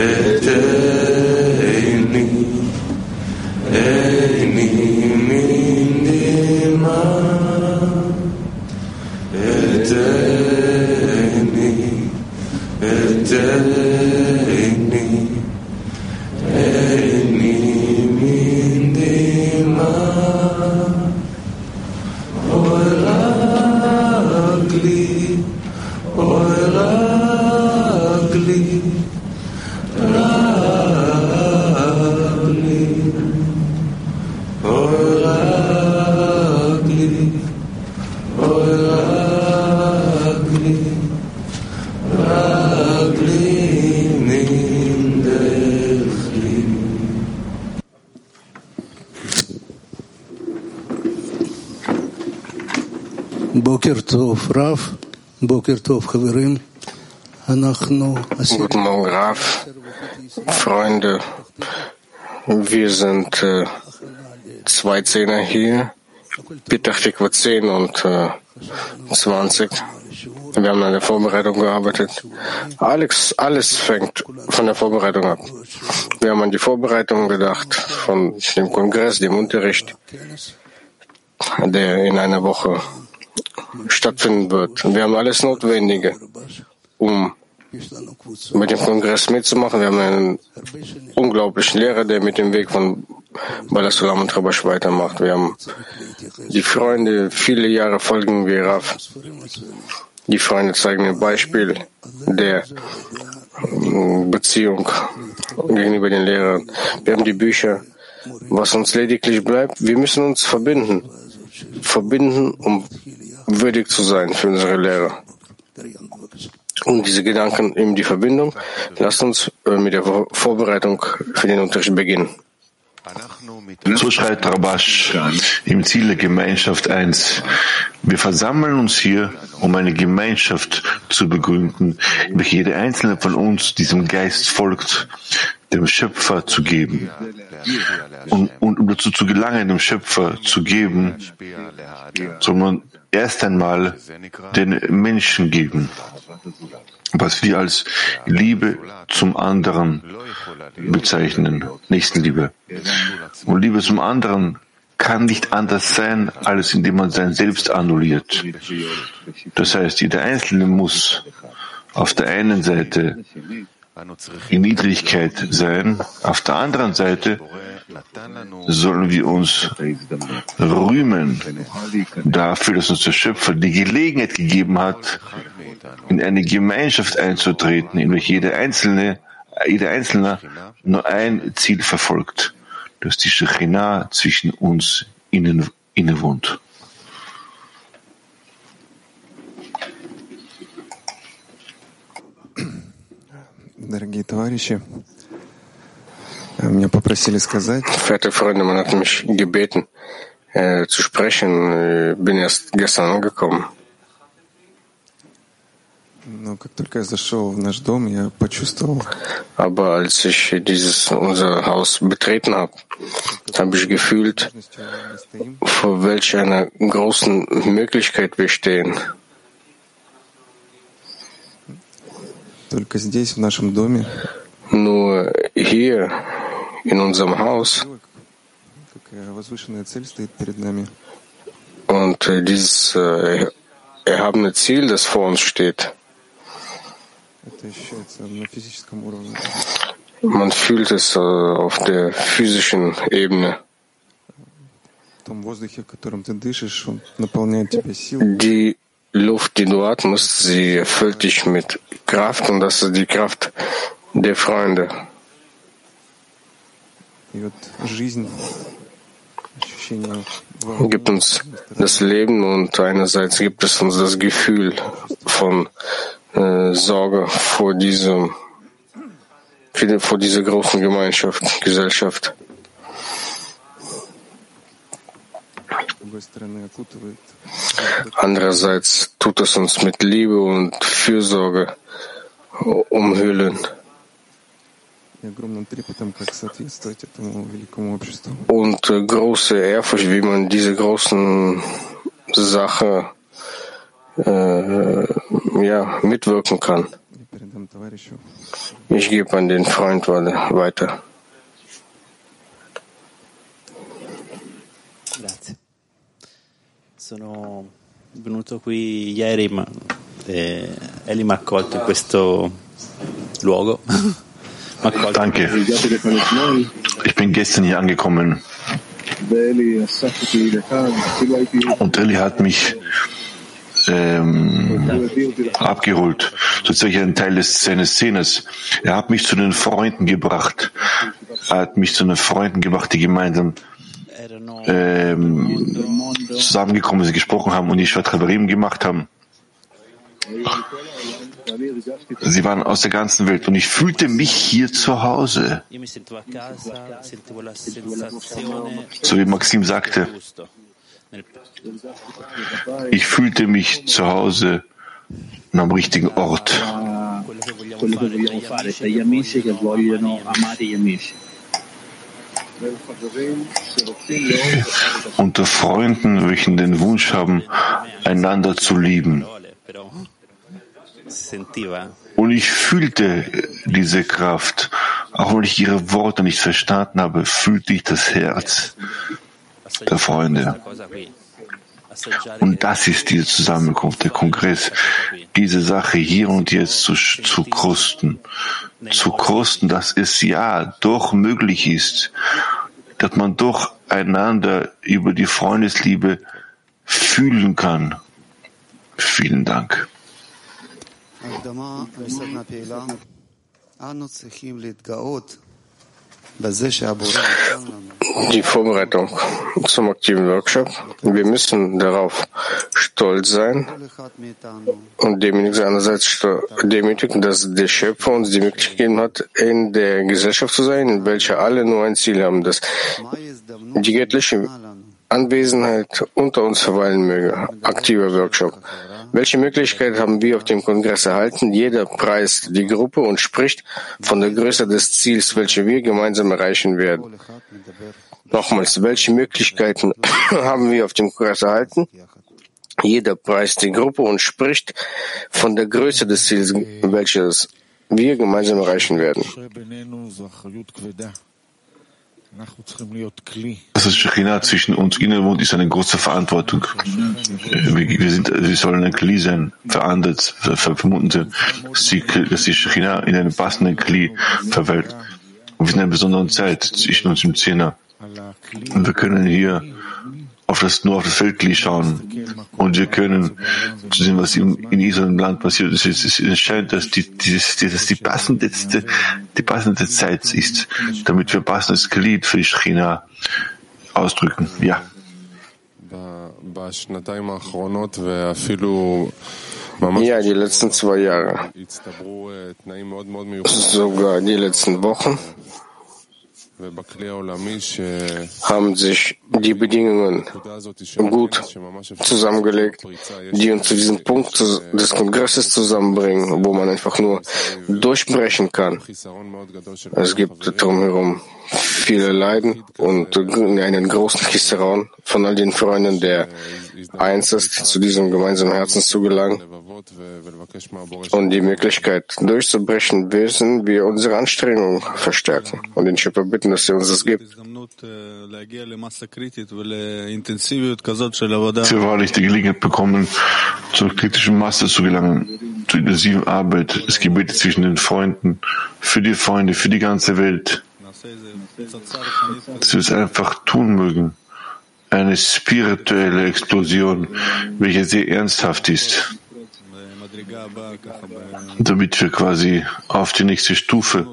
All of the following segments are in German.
better Tov, Rav. Boker Tov, Chavirim. Guten Morgen, Graf. Freunde, wir sind äh, zwei Zehner hier, Pitachtikwa 10 und äh, 20. Wir haben an der Vorbereitung gearbeitet. Alex, alles fängt von der Vorbereitung ab. Wir haben an die Vorbereitung gedacht, von dem Kongress, dem Unterricht, der in einer Woche stattfinden wird. Wir haben alles Notwendige, um mit dem Kongress mitzumachen. Wir haben einen unglaublichen Lehrer, der mit dem Weg von Balasulam und Rabash weitermacht. Wir haben die Freunde, viele Jahre folgen wir Rav. Die Freunde zeigen ein Beispiel der Beziehung gegenüber den Lehrern. Wir haben die Bücher. Was uns lediglich bleibt, wir müssen uns verbinden. Verbinden, um würdig zu sein für unsere Lehrer. Und diese Gedanken, eben die Verbindung, lasst uns äh, mit der Vorbereitung für den Unterricht beginnen. So schreibt Rabash im Ziel der Gemeinschaft 1. Wir versammeln uns hier, um eine Gemeinschaft zu begründen, welche jeder einzelne von uns diesem Geist folgt, dem Schöpfer zu geben. Und, und um dazu zu gelangen, dem Schöpfer zu geben, soll man erst einmal den Menschen geben, was wir als Liebe zum anderen bezeichnen, Nächstenliebe. Und Liebe zum anderen kann nicht anders sein, als indem man sein Selbst annulliert. Das heißt, jeder Einzelne muss auf der einen Seite in Niedrigkeit sein, auf der anderen Seite sollen wir uns rühmen dafür, dass uns der Schöpfer die Gelegenheit gegeben hat, in eine Gemeinschaft einzutreten, in welche jeder Einzelne, jeder Einzelne nur ein Ziel verfolgt, dass die Shekhinah zwischen uns innen, innewohnt. Дорогие товарищи, меня попросили сказать. Verehrte Freunde, man hat mich gebeten, äh, zu sprechen. Ich bin erst gestern angekommen. Но как только я зашел в наш дом, я почувствовал, Aber als ich dieses unser Haus betreten habe, habe ich gefühlt, vor welch einer großen Möglichkeit wir stehen. только здесь, в нашем доме, Nur hier in unserem Haus. Und äh, dieses äh, erhabene Ziel, das vor uns steht. Man fühlt es äh, auf der physischen Ebene. Die Luft, die du atmest, sie erfüllt dich mit Kraft und das ist die Kraft der Freunde gibt uns das Leben und einerseits gibt es uns das Gefühl von äh, Sorge vor diesem, vor dieser großen Gemeinschaft, Gesellschaft. Andererseits tut es uns mit Liebe und Fürsorge umhüllen. Und äh, große Ehrfurcht, wie man diese großen Sache äh, ja, mitwirken kann. Ich gebe an den Freund weiter. Grazie. Sono venuto qui ieri, ma eh, Eli mi ha accolto in questo luogo. Danke. Ich bin gestern hier angekommen und Eli hat mich ähm, abgeholt. Sozusagen ein Teil des, seines Szenes. Er hat mich zu den Freunden gebracht. Er hat mich zu den Freunden gebracht, die gemeinsam ähm, zusammengekommen sind, gesprochen haben und die Schwatrabarim gemacht haben. Sie waren aus der ganzen Welt und ich fühlte mich hier zu Hause. So wie Maxim sagte, ich fühlte mich zu Hause und am richtigen Ort. Unter Freunden, welchen den Wunsch haben, einander zu lieben. Und ich fühlte diese Kraft. Auch wenn ich ihre Worte nicht verstanden habe, fühlte ich das Herz der Freunde. Und das ist diese Zusammenkunft, der Kongress, diese Sache hier und jetzt zu, zu krusten. Zu krusten, dass es ja doch möglich ist, dass man doch einander über die Freundesliebe fühlen kann. Vielen Dank. Die Vorbereitung zum aktiven Workshop. Wir müssen darauf stolz sein und demütig einerseits demütigen, dass der Schöpfer uns die Möglichkeit gegeben hat, in der Gesellschaft zu sein, in welcher alle nur ein Ziel haben, dass die göttliche Anwesenheit unter uns verweilen möge. Aktiver Workshop. Welche Möglichkeit haben wir auf dem Kongress erhalten? Jeder preist die Gruppe und spricht von der Größe des Ziels, welche wir gemeinsam erreichen werden. Nochmals, welche Möglichkeiten haben wir auf dem Kongress erhalten? Jeder preist die Gruppe und spricht von der Größe des Ziels, welches wir gemeinsam erreichen werden. Dass das China zwischen uns innen wohnt, ist eine große Verantwortung. Äh, wir, sind, wir sollen ein Kli sein, verandert, vermutet, dass die, dass die Shekhinah in einem passenden Kli verweilt. Wir sind in einer besonderen Zeit zwischen uns im Zehner. Und wir können hier auf das, nur auf das Weltglied schauen. Und wir können zu dem, was in, in diesem Land passiert ist, es ist entscheidend, dass die, dieses, dieses, die, passendste, die passende Zeit ist, damit wir ein passendes Glied für die China ausdrücken. Ja. Ja, die letzten zwei Jahre, sogar die letzten Wochen, haben sich die Bedingungen gut zusammengelegt, die uns zu diesem Punkt des Kongresses zusammenbringen, wo man einfach nur durchbrechen kann. Es gibt drumherum viele Leiden und einen großen Kisseron von all den Freunden der eins ist, zu diesem gemeinsamen Herzen zu gelangen und die Möglichkeit durchzubrechen, müssen wir unsere Anstrengungen verstärken und den Schöpfer bitten, dass er uns das gibt. Wir wahrlich die Gelegenheit bekommen, zur kritischen Masse zu gelangen, zur intensiven Arbeit, das Gebet zwischen den Freunden, für die Freunde, für die ganze Welt. Dass wir es einfach tun mögen eine spirituelle Explosion, welche sehr ernsthaft ist, damit wir quasi auf die nächste Stufe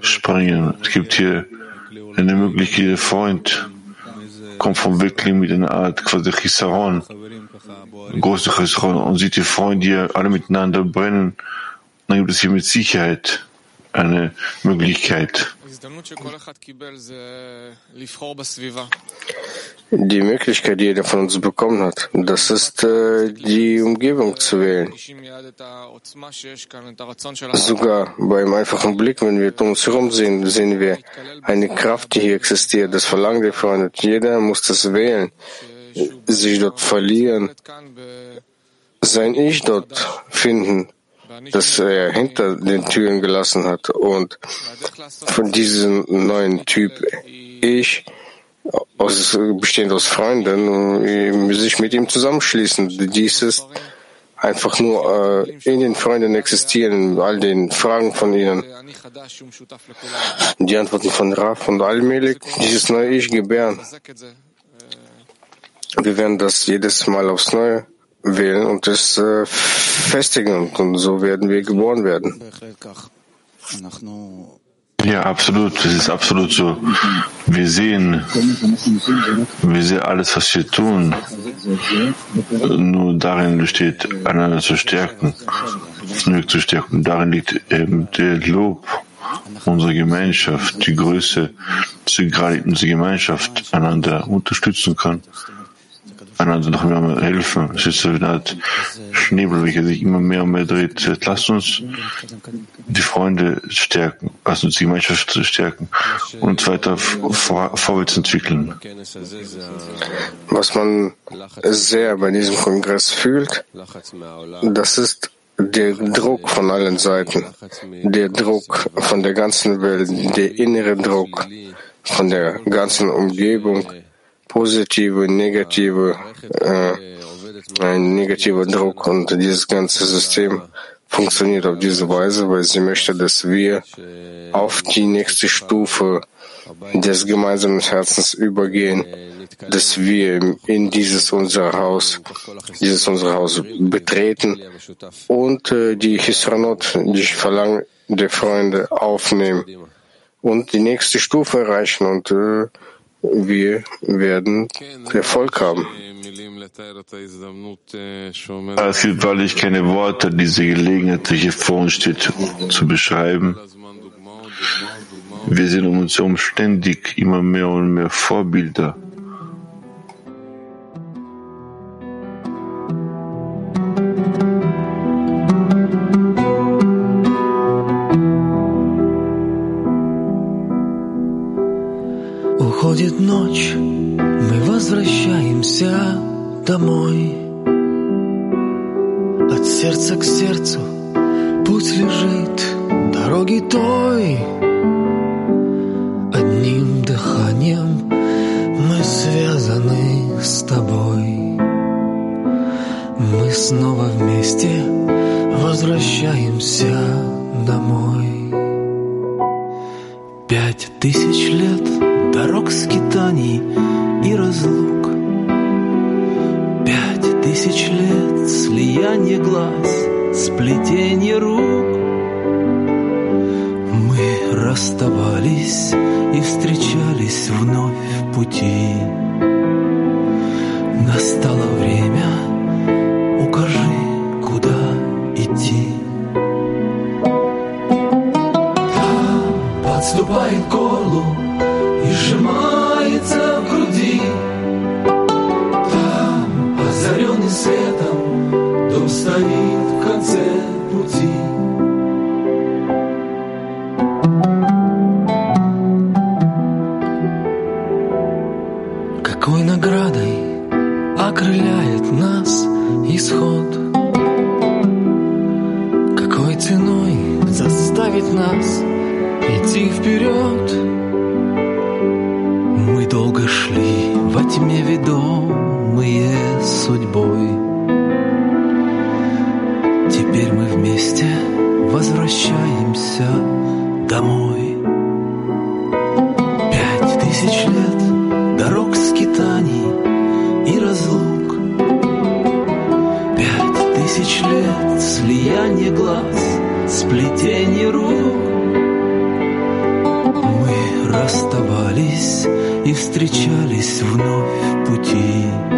springen. Es gibt hier eine Möglichkeit, der Freund kommt vom Weckling mit einer Art quasi Chisaron, große Chisaron und sieht die Freunde hier alle miteinander brennen. Dann gibt es hier mit Sicherheit eine Möglichkeit. Die Möglichkeit, die jeder von uns bekommen hat, das ist äh, die Umgebung zu wählen. Also sogar beim einfachen Blick, wenn wir um uns herum sehen, sehen wir eine Kraft, die hier existiert, das Verlangen der Freunde. Jeder muss das wählen, sich dort verlieren, sein Ich dort finden das äh, er hinter den Türen gelassen hat und von diesem neuen Typ Ich aus, bestehend aus Freunden, äh, sich mit ihm zusammenschließen. Dies ist einfach nur äh, in den Freunden existieren, all den Fragen von ihnen. Die Antworten von Raf und Allmählich, dieses neue Ich gebären. Wir werden das jedes Mal aufs Neue wählen und es äh, festigen. Und so werden wir geboren werden. Ja, absolut. Das ist absolut so. Wir sehen, wir sehen alles, was wir tun. Nur darin besteht, einander zu stärken, zu stärken. Darin liegt eben der Lob unserer Gemeinschaft, die Größe, dass wir gerade unsere Gemeinschaft einander unterstützen können einander also noch mehr helfen. Es ist so eine Art Schnebel, welcher sich immer mehr und mehr dreht. Lasst uns die Freunde stärken, lasst uns die Gemeinschaft stärken und weiter vor, vorwärts entwickeln. Was man sehr bei diesem Kongress fühlt, das ist der Druck von allen Seiten, der Druck von der ganzen Welt, der innere Druck von der ganzen Umgebung, positive, negative, äh, ein negativer Druck und dieses ganze System funktioniert auf diese Weise, weil sie möchte, dass wir auf die nächste Stufe des gemeinsamen Herzens übergehen, dass wir in dieses unser Haus, dieses unser Haus betreten. Und äh, die Hisranot, die Verlangen der Freunde aufnehmen und die nächste Stufe erreichen und äh, wir werden Erfolg haben. Es gibt wahrlich keine Worte, diese Gelegenheit, die hier vor uns steht, zu beschreiben. Wir sind um uns herum ständig immer mehr und mehr Vorbilder домой. От сердца к сердцу путь лежит дороги той. Одним дыханием мы связаны с тобой. Мы снова вместе возвращаемся домой. Пять тысяч лет дорог скитаний лет слияние глаз, сплетение рук. Мы расставались конце пути. Тысяч лет дорог скитаний и разлук. Пять тысяч лет слияние глаз, сплетение рук. Мы расставались и встречались вновь в пути.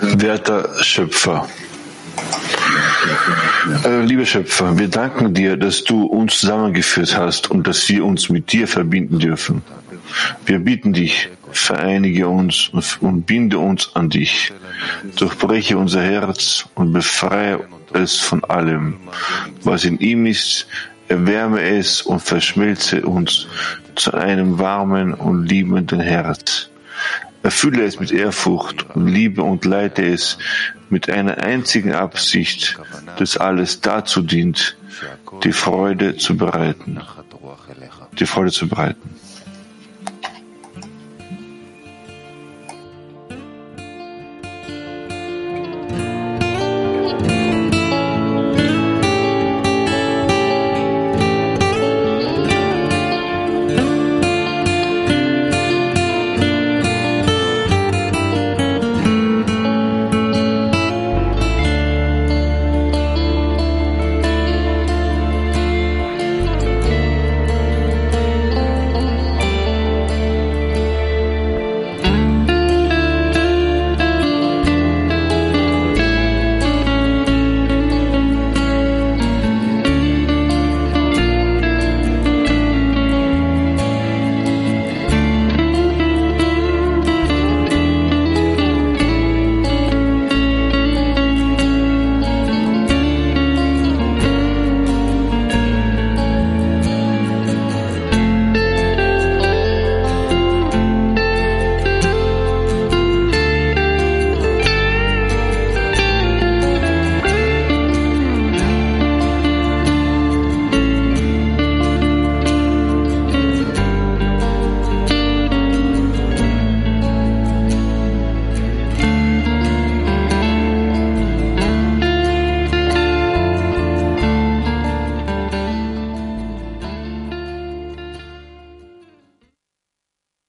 Werter Schöpfer. Äh, Lieber Schöpfer, wir danken dir, dass du uns zusammengeführt hast und dass wir uns mit dir verbinden dürfen. Wir bitten dich, vereinige uns und binde uns an dich. Durchbreche unser Herz und befreie es von allem, was in ihm ist, erwärme es und verschmelze uns zu einem warmen und liebenden Herz. Erfülle es mit Ehrfurcht und Liebe und leite es mit einer einzigen Absicht, dass alles dazu dient, die Freude zu bereiten. Die Freude zu bereiten.